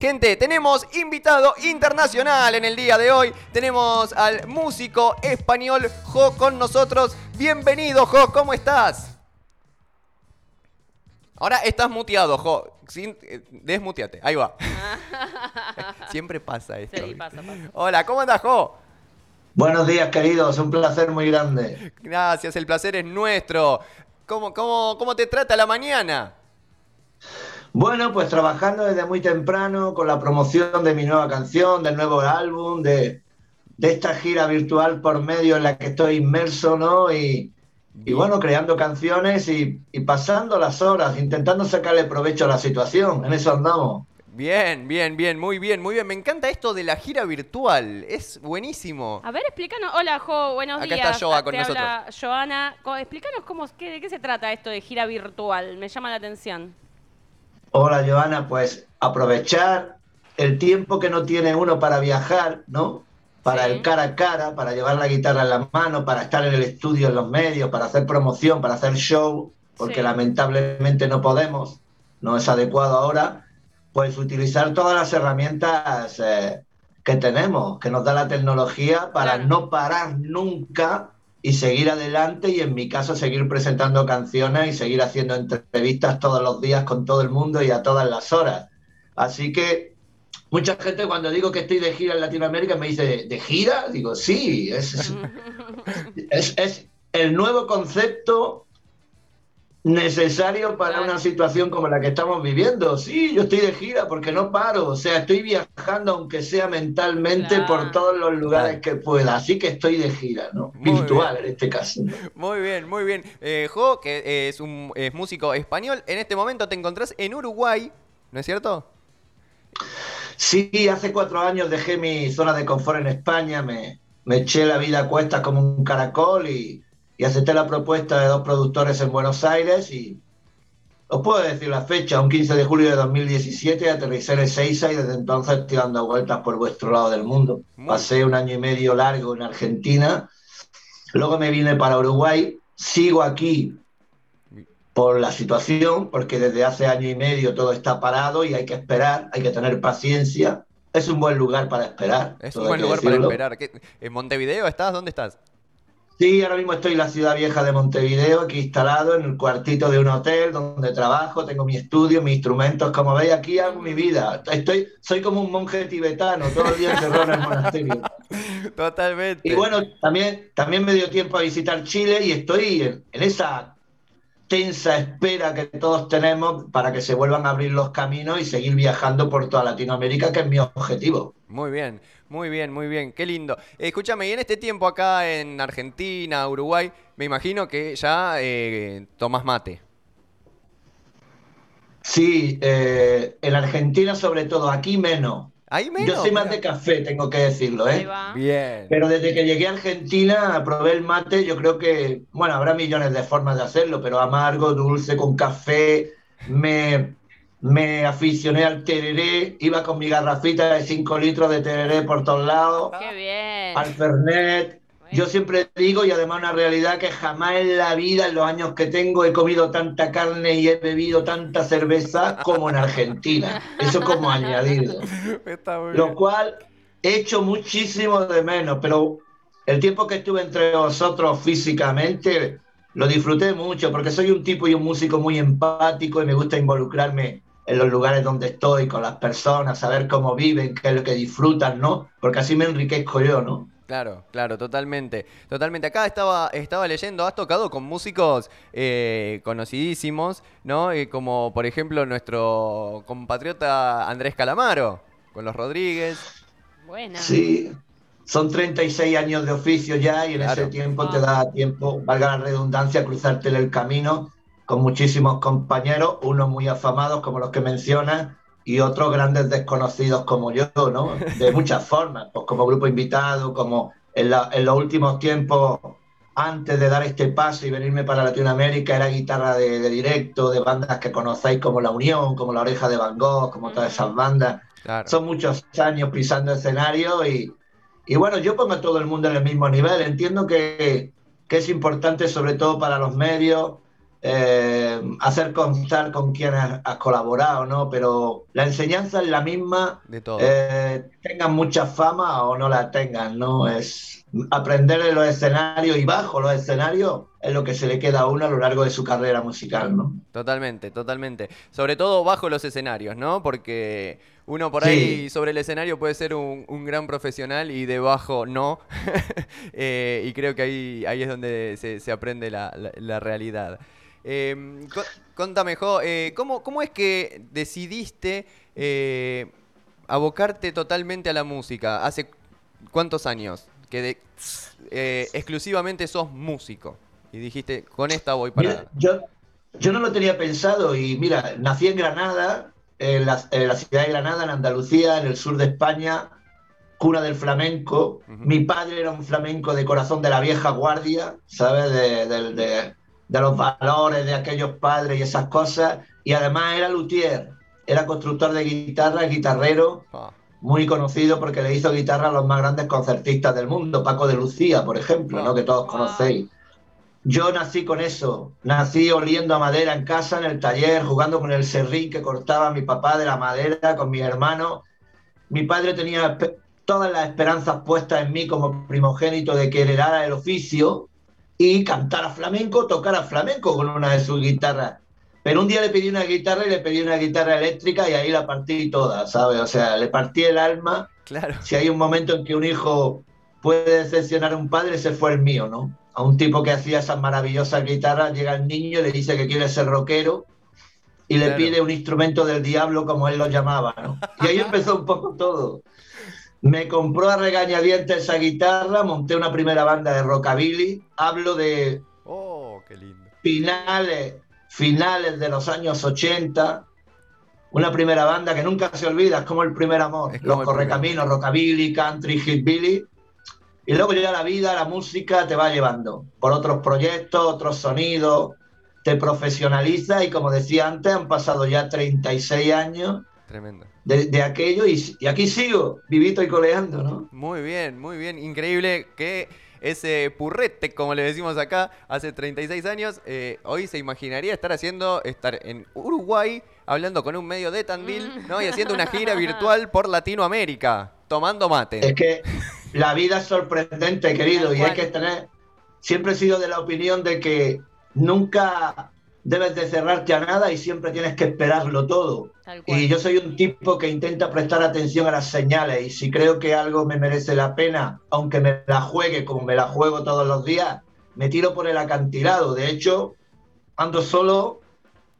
Gente, tenemos invitado internacional en el día de hoy. Tenemos al músico español Jo con nosotros. Bienvenido, Jo, ¿cómo estás? Ahora estás muteado, Jo. Sin, eh, desmuteate, ahí va. Siempre pasa esto. Sí, pasa, pasa. Hola, ¿cómo andas, Jo? Buenos días, queridos. Un placer muy grande. Gracias, el placer es nuestro. ¿Cómo, cómo, cómo te trata la mañana? Bueno, pues trabajando desde muy temprano con la promoción de mi nueva canción, del nuevo álbum, de, de esta gira virtual por medio en la que estoy inmerso, ¿no? Y, y bueno, creando canciones y, y pasando las horas, intentando sacarle provecho a la situación. En eso andamos. Bien, bien, bien, muy bien, muy bien. Me encanta esto de la gira virtual. Es buenísimo. A ver, explícanos. Hola, Jo, buenos Acá días. está Joa con Te nosotros. habla Joana. Explícanos cómo, qué, de qué se trata esto de gira virtual. Me llama la atención. Hola, Joana, pues aprovechar el tiempo que no tiene uno para viajar, ¿no? Para Sí. el cara a cara, para llevar la guitarra en la mano, para estar en el estudio, en los medios, para hacer promoción, para hacer show, porque Sí. lamentablemente no podemos, no es adecuado ahora, pues utilizar todas las herramientas eh, que tenemos, que nos da la tecnología para Claro. no parar nunca y seguir adelante y en mi caso seguir presentando canciones y seguir haciendo entrevistas todos los días con todo el mundo y a todas las horas. Así que mucha gente cuando digo que estoy de gira en Latinoamérica me dice, ¿de gira? Digo, sí, es, es, es el nuevo concepto necesario para una situación como la que estamos viviendo. Sí, yo estoy de gira porque no paro, o sea, estoy viajando aunque sea mentalmente Claro. por todos los lugares Claro. que pueda, así que estoy de gira, ¿no? Muy Virtual bien. en este caso. Muy bien, muy bien. Eh, jo, que es un es músico español, en este momento te encontrás en Uruguay, ¿no es cierto? Sí, hace cuatro años dejé mi zona de confort en España, me, me eché la vida a cuestas como un caracol y, y acepté la propuesta de dos productores en Buenos Aires y os puedo decir la fecha, un 15 de julio de 2017 aterricé en Ezeiza y desde entonces estoy dando vueltas por vuestro lado del mundo. Pasé un año y medio largo en Argentina, luego me vine para Uruguay, sigo aquí por la situación, porque desde hace año y medio todo está parado y hay que esperar, hay que tener paciencia. Es un buen lugar para esperar. Es un buen lugar para decirlo. esperar. ¿Qué- ¿En Montevideo estás? ¿Dónde estás? Sí, ahora mismo estoy en la ciudad vieja de Montevideo, aquí instalado en el cuartito de un hotel donde trabajo, tengo mi estudio, mis instrumentos, como veis aquí hago mi vida. Estoy, soy como un monje tibetano, todo el día encerrado en el monasterio. Totalmente. Y bueno, también, también me dio tiempo a visitar Chile y estoy en, en esa tensa espera que todos tenemos para que se vuelvan a abrir los caminos y seguir viajando por toda Latinoamérica, que es mi objetivo. Muy bien, muy bien, muy bien. Qué lindo. Escúchame, y en este tiempo acá en Argentina, Uruguay, me imagino que ya eh, tomás mate. Sí, eh, en Argentina sobre todo, aquí menos. Ahí menos. Yo soy más de café, tengo que decirlo, ¿eh? Bien. Pero desde que llegué a Argentina, probé el mate, yo creo que, bueno, habrá millones de formas de hacerlo, pero amargo, dulce, con café, me, me aficioné al tereré, iba con mi garrafita de 5 litros de tereré por todos lados, Qué bien. al Fernet. Yo siempre digo, y además una realidad, que jamás en la vida, en los años que tengo, he comido tanta carne y he bebido tanta cerveza como en Argentina. Eso como añadido Está muy lo bien. cual he hecho muchísimo de menos, pero el tiempo que estuve entre vosotros físicamente lo disfruté mucho, porque soy un tipo y un músico muy empático y me gusta involucrarme en los lugares donde estoy, con las personas, saber cómo viven, qué es lo que disfrutan, ¿no? Porque así me enriquezco yo, ¿no? Claro, claro, totalmente. Totalmente. Acá estaba, estaba leyendo, has tocado con músicos eh, conocidísimos, ¿no? Eh, como por ejemplo nuestro compatriota Andrés Calamaro, con los Rodríguez. Buena. Sí, son 36 años de oficio ya y en Claro. ese tiempo Ah. te da tiempo, valga la redundancia, cruzarte en el camino con muchísimos compañeros, unos muy afamados como los que mencionas y otros grandes desconocidos como yo, ¿no? De muchas formas, pues como grupo invitado, como en, la- en los últimos tiempos, antes de dar este paso y venirme para Latinoamérica, era guitarra de, de directo, de bandas que conocéis como La Unión, como La Oreja de Van Gogh, como todas esas bandas Claro. son muchos años pisando escenario y, y bueno, yo pongo a todo el mundo en el mismo nivel. Entiendo que, que es importante, sobre todo para los medios, eh, hacer constar con quién has, has colaborado, ¿no? Pero la enseñanza es la misma, De todo. eh, tengan mucha fama o no la tengan, ¿no? Es aprender en los escenarios y bajo los escenarios es lo que se le queda a uno a lo largo de su carrera musical, ¿no? Totalmente, totalmente. Sobre todo bajo los escenarios, ¿no? Porque uno por Sí. ahí sobre el escenario puede ser un, un gran profesional y debajo no. Eh, y creo que ahí, ahí es donde se, se aprende la, la- la realidad. Eh, co- contame, Jo, eh, ¿cómo, cómo es que decidiste eh, abocarte totalmente a la música? ¿Hace cuántos años que de- eh, exclusivamente sos músico? Y dijiste, con esta voy para... Mira, yo, yo no lo tenía pensado y mira, nací en Granada, en la, en la ciudad de Granada, en Andalucía, en el sur de España, cuna del flamenco. Mi padre era un flamenco de corazón de la vieja guardia, ¿sabes? De, de- de- de los valores de aquellos padres y esas cosas. Y además era luthier, era constructor de guitarra, guitarrero, Ah, muy conocido porque le hizo guitarra a los más grandes concertistas del mundo, Paco de Lucía, por ejemplo, ¿no? que todos conocéis. Yo nací con eso, nací oliendo a madera en casa, en el taller, jugando con el serrín que cortaba mi papá de la madera, con mis hermanos. Mi padre tenía todas las esperanzas puestas en mí como primogénito de que heredara el oficio y cantara flamenco, tocara flamenco con una de sus guitarras. Pero un día le pedí una guitarra y le pedí una guitarra eléctrica y ahí la partí toda, ¿sabes? O sea, le partí el alma. claro. Si hay un momento en que un hijo puede decepcionar a un padre, ese fue el mío, ¿no? A un tipo que hacía esas maravillosas guitarras, llega el niño y le dice que quiere ser rockero y le pide un instrumento del diablo, como él lo llamaba, ¿no? Y ahí empezó un poco todo. Me compró a regañadientes esa guitarra, monté una primera banda de rockabilly, hablo de Oh, qué lindo. finales, finales de los años 80, una primera banda que nunca se olvida, es como el primer amor, como los correcaminos, rockabilly, country, hillbilly, y luego ya la vida, la música te va llevando por otros proyectos, otros sonidos, te profesionaliza y como decía antes, han pasado ya 36 años Tremendo. de, de aquello y, y aquí sigo, vivito y coleando, ¿no? Muy bien, muy bien. Increíble que ese purrete, como le decimos acá, hace 36 años, eh, hoy se imaginaría estar haciendo, estar en Uruguay, hablando con un medio de Tandil, Mm. ¿no? Y haciendo una gira virtual por Latinoamérica, tomando mate. Es que la vida es sorprendente, querido, y hay que tener. Siempre he sido de la opinión de que nunca debes de cerrarte a nada y siempre tienes que esperarlo todo. Y yo soy un tipo que intenta prestar atención a las señales y si creo que algo me merece la pena, aunque me la juegue como me la juego todos los días, me tiro por el acantilado. De hecho, ando solo,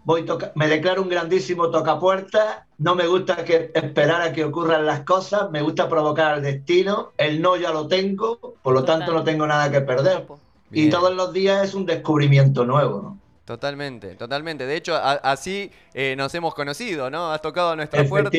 voy toca me declaro un grandísimo tocapuertas, no me gusta que esperar a que ocurran las cosas, me gusta provocar al destino, el no ya lo tengo, por lo Total. tanto no tengo nada que perder. Y todos los días es un descubrimiento nuevo, ¿no? Totalmente, totalmente. De hecho, a- así eh, nos hemos conocido, ¿no? Has tocado nuestra puerta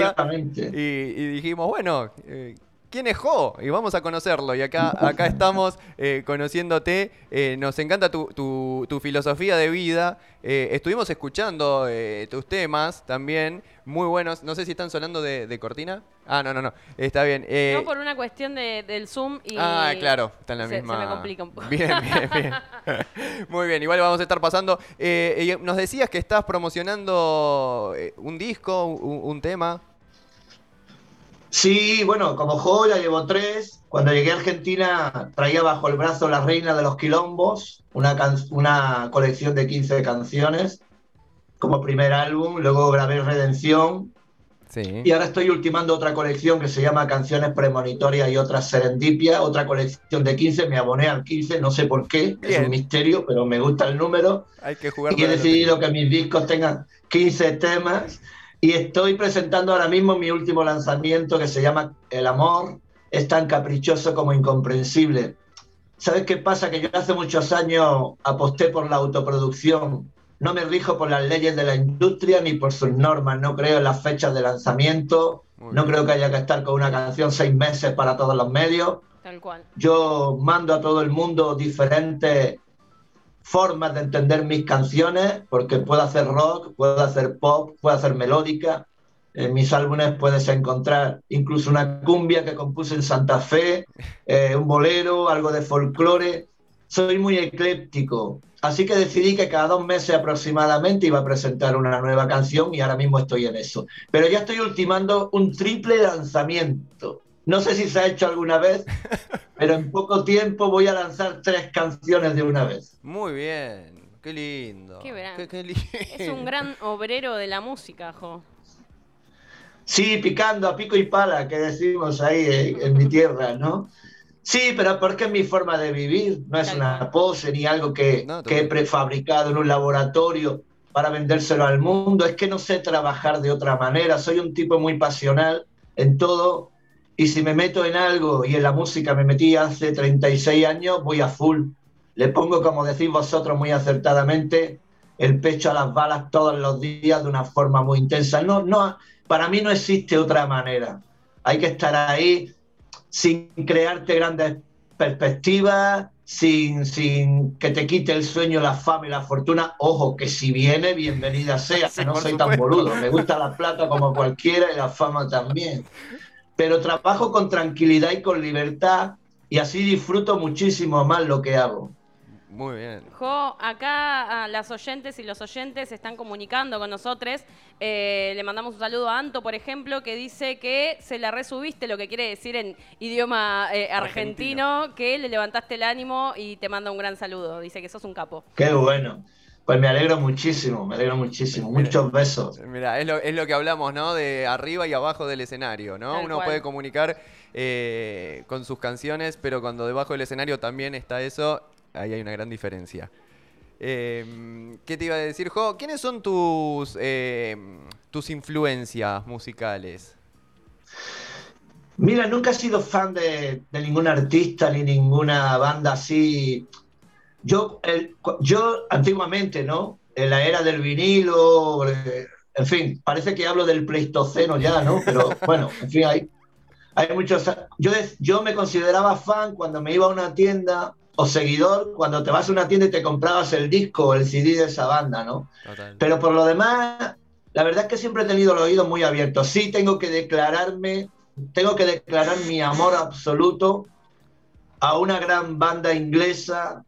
y, y dijimos, bueno, eh, ¿quién es Jo? Y vamos a conocerlo. Y acá, acá estamos eh, conociéndote. Eh, nos encanta tu, tu- tu filosofía de vida. Eh, estuvimos escuchando eh, tus temas también, muy buenos. No sé si están sonando de, de cortina. Ah, no, no, no. Está bien. No por una cuestión de- del Zoom y... Ah, claro, está en la se- misma. Se me complica un poco. Bien, bien, bien. Muy bien, igual vamos a estar pasando. Eh, nos decías que estás promocionando un disco, un, un tema. Sí, bueno, como juego ya llevo tres. Cuando llegué a Argentina traía bajo el brazo La Reina de los Quilombos, una, can- una colección de 15 canciones como primer álbum. Luego grabé Redención Sí. y ahora estoy ultimando otra colección que se llama Canciones Premonitorias y otras Serendipia, otra colección de 15. Me aboné al 15, no sé por qué, es un misterio, pero me gusta el número. Hay que jugar. Y he decidido que mis discos tengan 15 temas y estoy presentando ahora mismo mi último lanzamiento que se llama El amor es tan caprichoso como incomprensible. ¿Sabes qué pasa? Que yo hace muchos años aposté por la autoproducción. No me rijo por las leyes de la industria ni por sus normas. No creo en las fechas de lanzamiento. Muy No bien. creo que haya que estar con una canción seis meses para todos los medios Tal cual. yo mando a todo el mundo diferentes formas de entender mis canciones, porque puedo hacer rock, puedo hacer pop, puedo hacer melódica. En mis álbumes puedes encontrar incluso una cumbia que compuse en Santa Fe, eh, un bolero, algo de folclore. Soy muy ecléptico. Así que decidí que cada dos meses aproximadamente iba a presentar una nueva canción y ahora mismo estoy en eso. Pero ya estoy ultimando un triple lanzamiento. No sé si se ha hecho alguna vez, pero en poco tiempo voy a lanzar tres canciones de una vez. Muy bien, qué lindo. Qué. Qué- qué lindo. Es un gran obrero de la música, Jo. Sí, picando a pico y pala, que decimos ahí en, en mi tierra, ¿no? Sí, pero porque es mi forma de vivir, no es una pose ni algo que, No, que he prefabricado en un laboratorio para vendérselo al mundo, es que no sé trabajar de otra manera, soy un tipo muy pasional en todo y si me meto en algo y en la música me metí hace 36 años, voy a full. Le pongo, como decís vosotros muy acertadamente, el pecho a las balas todos los días de una forma muy intensa. No, no, para mí no existe otra manera. Hay que estar ahí sin crearte grandes perspectivas, sin, sin que te quite el sueño, la fama y la fortuna. Ojo, que si viene, bienvenida sea. Sí, no soy tan boludo. Me gusta la plata como cualquiera y la fama también. Pero trabajo con tranquilidad y con libertad y así disfruto muchísimo más lo que hago. Muy bien. Jo, acá ah, las oyentes y los oyentes se están comunicando con nosotros. Eh, le mandamos un saludo a Anto, por ejemplo, que dice que se la resubiste, lo que quiere decir en idioma eh, argentino, que le levantaste el ánimo y te manda un gran saludo. Dice que sos un capo. Qué bueno. Pues me alegro muchísimo, me alegro muchísimo. Muchos besos. Mira, es lo, es lo que hablamos, ¿no? De arriba y abajo del escenario, ¿no? Tal Uno cual. puede comunicar eh, con sus canciones, pero cuando debajo del escenario también está eso, ahí hay una gran diferencia. Eh, ¿Qué te iba a decir, Jo? ¿Quiénes son tus, eh, tus influencias musicales? Mira, nunca he sido fan de, de ningún artista ni ninguna banda así. Yo, el- yo antiguamente, ¿no? En la era del vinilo, eh, en fin, parece que hablo del Pleistoceno ya, ¿no? Pero bueno, en fin, hay, hay muchos. Yo, yo me consideraba fan cuando me iba a una tienda o seguidor cuando te vas a una tienda y te comprabas el disco o el CD de esa banda, ¿no? Total. Pero por lo demás, la verdad es que siempre he tenido los oídos muy abiertos. Sí tengo que declararme, tengo que declarar mi amor absoluto a una gran banda inglesa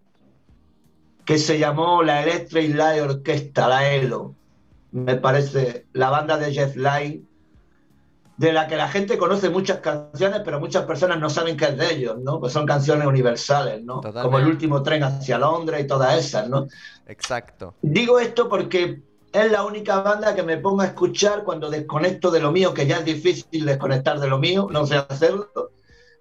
que se llamó la Electric Light Orchestra, la ELO. Me parece la banda de Jeff Lynne, de la que la gente conoce muchas canciones, pero muchas personas no saben qué es de ellos, ¿no? Pues son canciones universales, ¿no? Totalmente. Como el último tren hacia Londres y todas esas, ¿no? Exacto. Digo esto porque es la única banda que me pongo a escuchar cuando desconecto de lo mío, que ya es difícil desconectar de lo mío, no sé hacerlo.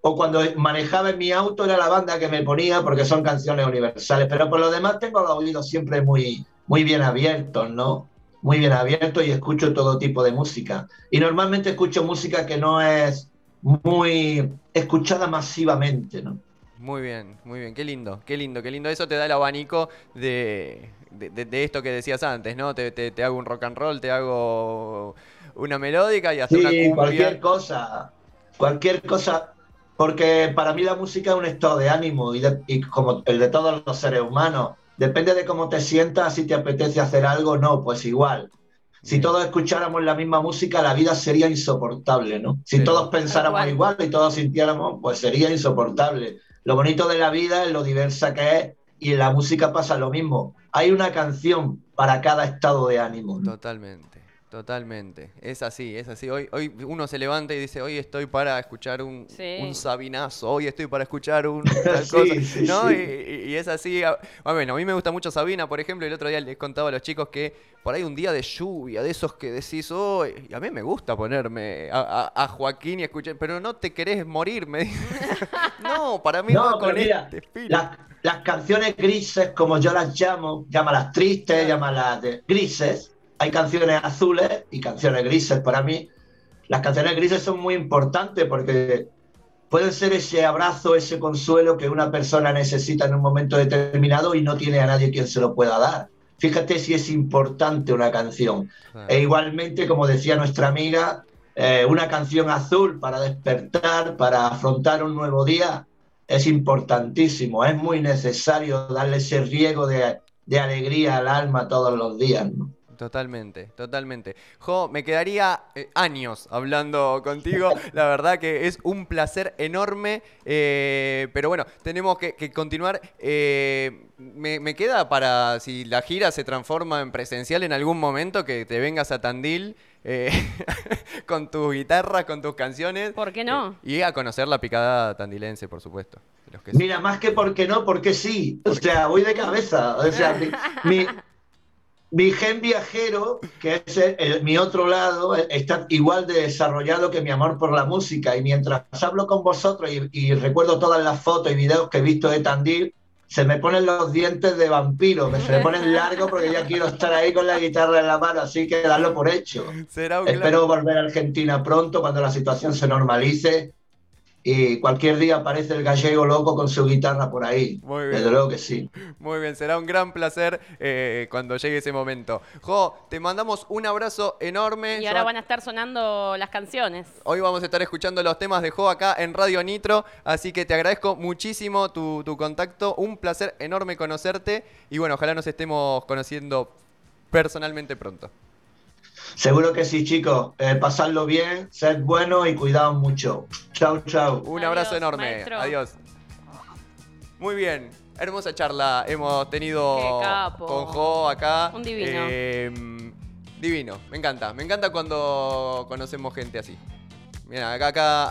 O cuando manejaba en mi auto era la banda que me ponía porque son canciones universales. Pero por lo demás tengo los oídos siempre muy, muy bien abiertos, ¿no? Muy bien abiertos y escucho todo tipo de música. Y normalmente escucho música que no es muy escuchada masivamente, ¿no? Muy bien, muy bien. Qué lindo, qué lindo, qué lindo. Eso te da el abanico de, de, de- de esto que decías antes, ¿no? Te, te- te hago un rock and roll, te hago una melódica y hasta una cumbia. cualquier cosa, cualquier cosa, porque para mí la música es un estado de ánimo y, de- y como el de todos los seres humanos, depende de cómo te sientas, si te apetece hacer algo, no, pues igual. Si Bien. todos escucháramos la misma música, la vida sería insoportable, ¿no? Si Sí. todos pensáramos igual y todos sintiéramos, pues sería insoportable. Lo bonito de la vida es lo diversa que es y en la música pasa lo mismo. Hay una canción para cada estado de ánimo. ¿no? Totalmente, totalmente. Es así, es así. Hoy, hoy uno se levanta y dice, hoy estoy para escuchar un, Sí. un sabinazo, hoy estoy para escuchar un tal Sí, cosa, sí, ¿no? sí. Y, y- es así. Ah, Bueno, a mí me gusta mucho Sabina, por ejemplo, el otro día les contaba a los chicos que por ahí un día de lluvia, de esos que decís, oh, y a mí me gusta ponerme a, a- a Joaquín y escuchar, pero no te querés morir, me dice. no, para mí No, no, con mira, este las canciones grises, como yo las llamo, llámalas tristes, llámalas de grises. Hay canciones azules y canciones grises para mí. Las canciones grises son muy importantes porque pueden ser ese abrazo, ese consuelo que una persona necesita en un momento determinado y no tiene a nadie quien se lo pueda dar. Fíjate si es importante una canción. Ah, E igualmente, como decía nuestra amiga, eh, una canción azul para despertar, para afrontar un nuevo día, es importantísimo. Es muy necesario darle ese riego de, de alegría al alma todos los días. ¿no? Totalmente, totalmente. Jo, me quedaría eh, años hablando contigo. La verdad que es un placer enorme. eh, pero bueno, tenemos que, que continuar. Eh, me, me queda para, si la gira se transforma en presencial en algún momento, que te vengas a Tandil eh, con tus guitarras, con tus canciones. ¿Por qué no? eh, y a conocer la picada tandilense, por supuesto. los que- Mira, más que porque no, porque sí. O sea, voy de cabeza. O sea, mi, mi, mi gen viajero, que es el- el- mi otro lado, está igual de desarrollado que mi amor por la música. Y mientras hablo con vosotros y, y recuerdo todas las fotos y videos que he visto de Tandil, se me ponen los dientes de vampiro, que se me ponen largos porque ya quiero estar ahí con la guitarra en la mano, así que darlo por hecho. Será Espero volver a Argentina pronto cuando la situación se normalice y cualquier día aparece el gallego loco con su guitarra por ahí. Muy bien. Desde luego que sí. Muy bien, será un gran placer eh, cuando llegue ese momento. Jo, te mandamos un abrazo enorme. Y ahora van a estar sonando las canciones. Hoy vamos a estar escuchando los temas de Jo acá en Radio Nitro, así que te agradezco muchísimo tu, tu contacto, un placer enorme conocerte y bueno, ojalá nos estemos conociendo personalmente pronto. Seguro que sí, chicos. Eh, pasadlo bien, sed buenos y cuidaos mucho. Chao, chao. Un Adiós, abrazo enorme. maestro. Adiós. Muy bien. Hermosa charla hemos tenido con Jo acá. Un divino. Eh, divino. Me encanta. Me encanta cuando conocemos gente así. Mira, acá, acá